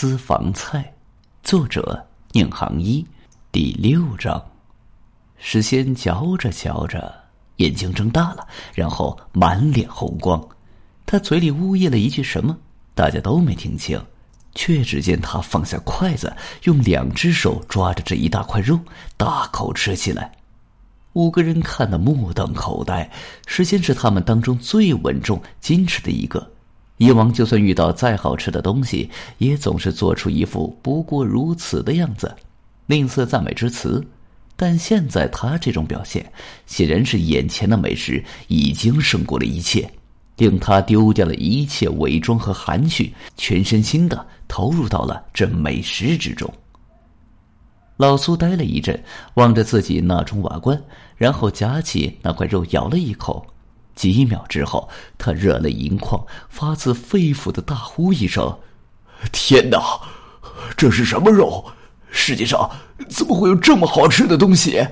私房菜，作者宁杭一，第六章。石仙嚼着嚼着，眼睛睁大了，然后满脸红光。他嘴里呜咽了一句什么，大家都没听清，却只见他放下筷子，用两只手抓着这一大块肉，大口吃起来。五个人看得目瞪口呆。石仙是他们当中最稳重、矜持的一个。以往就算遇到再好吃的东西，也总是做出一副不过如此的样子，吝啬赞美之词。但现在他这种表现，显然是眼前的美食已经胜过了一切，令他丢掉了一切伪装和含蓄，全身心的投入到了这美食之中。老苏呆了一阵，望着自己那种瓦罐，然后夹起那块肉咬了一口。几秒之后，他热泪盈眶，发自肺腑的大呼一声：“天哪，这是什么肉？世界上怎么会有这么好吃的东西？”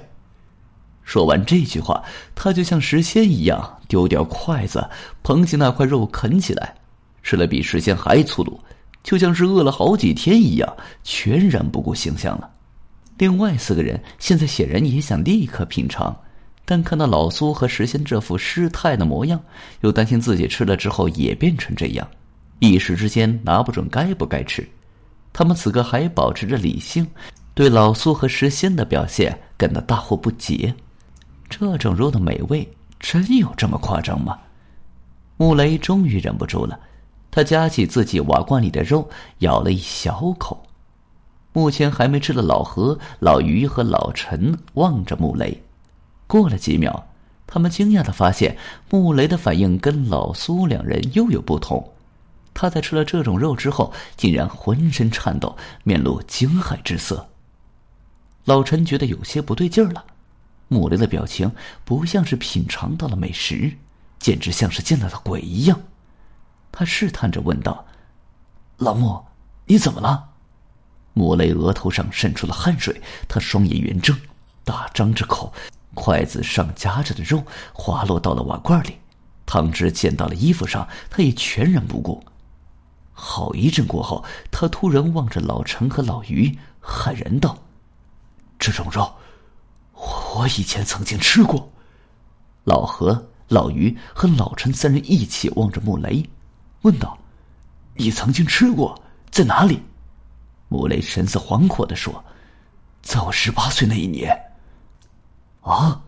说完这句话，他就像石仙一样，丢掉筷子，捧起那块肉啃起来，吃了比石仙还粗鲁，就像是饿了好几天一样，全然不顾形象了。另外四个人现在显然也想立刻品尝。但看到老苏和石仙这副失态的模样，又担心自己吃了之后也变成这样，一时之间拿不准该不该吃。他们此刻还保持着理性，对老苏和石仙的表现感到大惑不解。这种肉的美味真有这么夸张吗？穆雷终于忍不住了，他夹起自己瓦罐里的肉，咬了一小口。目前还没吃的老何、老于和老陈望着穆雷。过了几秒，他们惊讶的发现，穆雷的反应跟老苏两人又有不同。他在吃了这种肉之后，竟然浑身颤抖，面露惊骇之色。老陈觉得有些不对劲儿了，穆雷的表情不像是品尝到了美食，简直像是见到了鬼一样。他试探着问道：“老穆，你怎么了？”穆雷额头上渗出了汗水，他双眼圆睁，大张着口。筷子上夹着的肉滑落到了瓦罐里，汤汁溅到了衣服上，他也全然不顾。好一阵过后，他突然望着老陈和老于，骇然道：“这种肉，我以前曾经吃过。”老何、老于和老陈三人一起望着穆雷，问道：“你曾经吃过，在哪里？”穆雷神色惶惑的说：“在我十八岁那一年。”啊，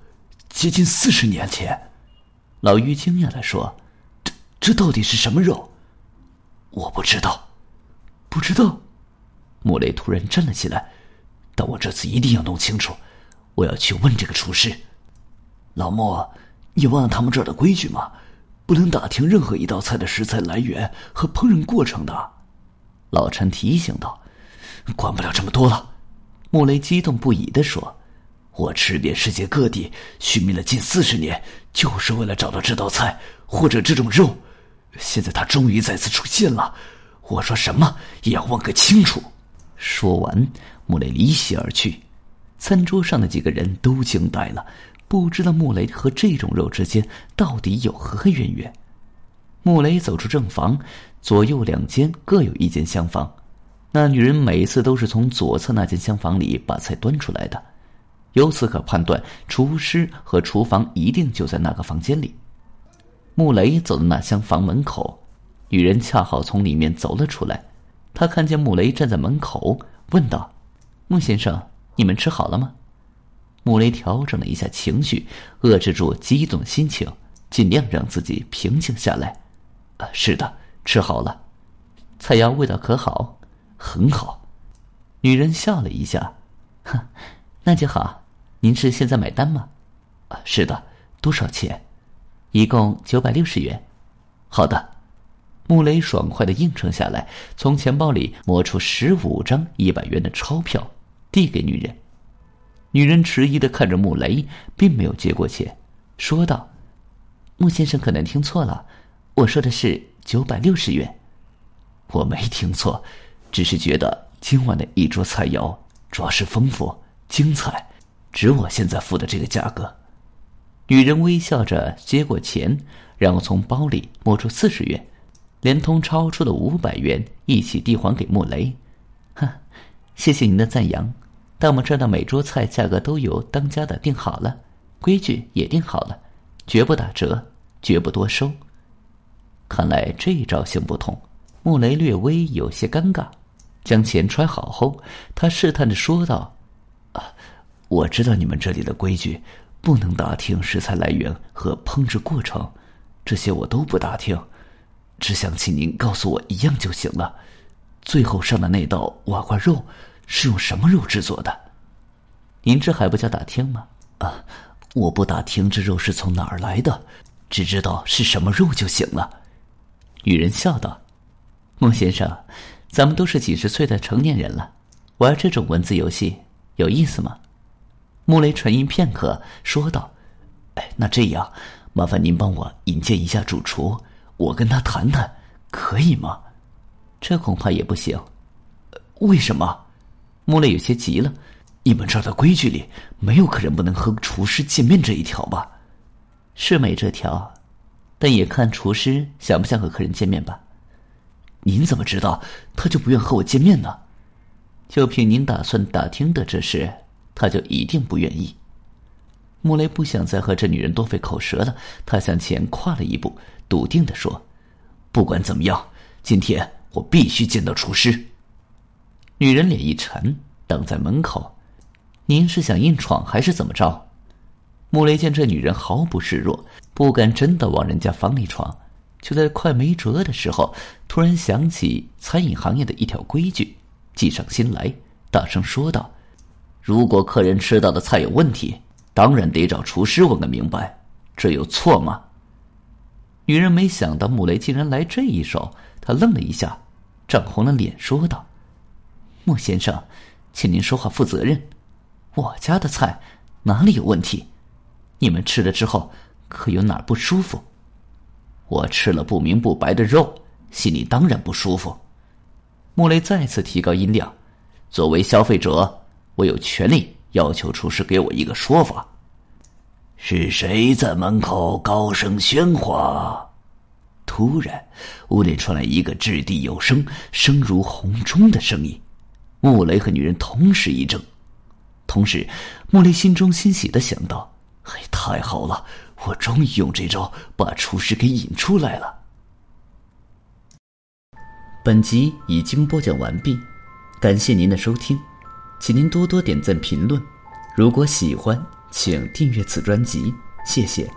接近四十年前，老于惊讶的说：“这这到底是什么肉？我不知道，不知道。”穆雷突然站了起来，但我这次一定要弄清楚，我要去问这个厨师。老莫，你忘了他们这儿的规矩吗？不能打听任何一道菜的食材来源和烹饪过程的。老陈提醒道：“管不了这么多了。”穆雷激动不已的说。我吃遍世界各地，寻觅了近四十年，就是为了找到这道菜或者这种肉。现在它终于再次出现了，我说什么也要问个清楚。说完，穆雷离席而去。餐桌上的几个人都惊呆了，不知道穆雷和这种肉之间到底有何渊源。穆雷走出正房，左右两间各有一间厢房，那女人每次都是从左侧那间厢房里把菜端出来的。由此可判断，厨师和厨房一定就在那个房间里。穆雷走到那厢房门口，女人恰好从里面走了出来。他看见穆雷站在门口，问道：“穆先生，你们吃好了吗？”穆雷调整了一下情绪，遏制住激动心情，尽量让自己平静下来。“啊，是的，吃好了。菜肴味道可好？很好。”女人笑了一下，“哼，那就好。”您是现在买单吗？啊，是的，多少钱？一共九百六十元。好的，穆雷爽快的应承下来，从钱包里摸出十五张一百元的钞票，递给女人。女人迟疑的看着穆雷，并没有接过钱，说道：“穆先生可能听错了，我说的是九百六十元。我没听错，只是觉得今晚的一桌菜肴着实丰富精彩。”值我现在付的这个价格。女人微笑着接过钱，然后从包里摸出四十元，连同超出的五百元一起递还给穆雷，哈，谢谢您的赞扬，但我们这儿的每桌菜价格都由当家的定好了，规矩也定好了，绝不打折，绝不多收。看来这一招行不通，穆雷略微有些尴尬，将钱揣好后，他试探着说道：“，我知道你们这里的规矩，不能打听食材来源和烹制过程，这些我都不打听。”只想请您告诉我一样就行了，最后上的那道瓦罐肉是用什么肉制作的？您这还不叫打听吗？啊，我不打听这肉是从哪儿来的，只知道是什么肉就行了。女人笑道：“孟先生，咱们都是几十岁的成年人了，玩这种文字游戏有意思吗？”穆雷沉吟片刻，说道：“哎，那这样，麻烦您帮我引荐一下主厨。”我跟他谈谈，可以吗？这恐怕也不行。为什么？穆雷有些急了。你们这儿的规矩里没有客人不能和厨师见面这一条吧？是没这条，但也看厨师想不想和客人见面吧。您怎么知道他就不愿和我见面呢？就凭您打算打听的这事，他就一定不愿意。穆雷不想再和这女人多费口舌了，他向前跨了一步。笃定的说：“不管怎么样，今天我必须见到厨师。”女人脸一沉，等在门口。您是想硬闯还是怎么着？穆雷见这女人毫不示弱，不敢真的往人家房里闯，就在快没辙的时候，突然想起餐饮行业的一条规矩，计上心来，大声说道：“如果客人吃到的菜有问题，当然得找厨师问个明白，这有错吗？”女人没想到穆雷竟然来这一手，她愣了一下，涨红了脸，说道：“穆先生，请您说话负责任。我家的菜哪里有问题？你们吃了之后可有哪儿不舒服？我吃了不明不白的肉，心里当然不舒服。”穆雷再次提高音量：“作为消费者，我有权利要求厨师给我一个说法。”是谁在门口高声喧哗？突然，屋里传来一个掷地有声、声如洪钟的声音。穆雷和女人同时一怔，同时，穆雷心中欣喜的想到：“哎，太好了，我终于用这招把厨师给引出来了。”本集已经播讲完毕，感谢您的收听，请您多多点赞评论。如果喜欢。请订阅此专辑，谢谢。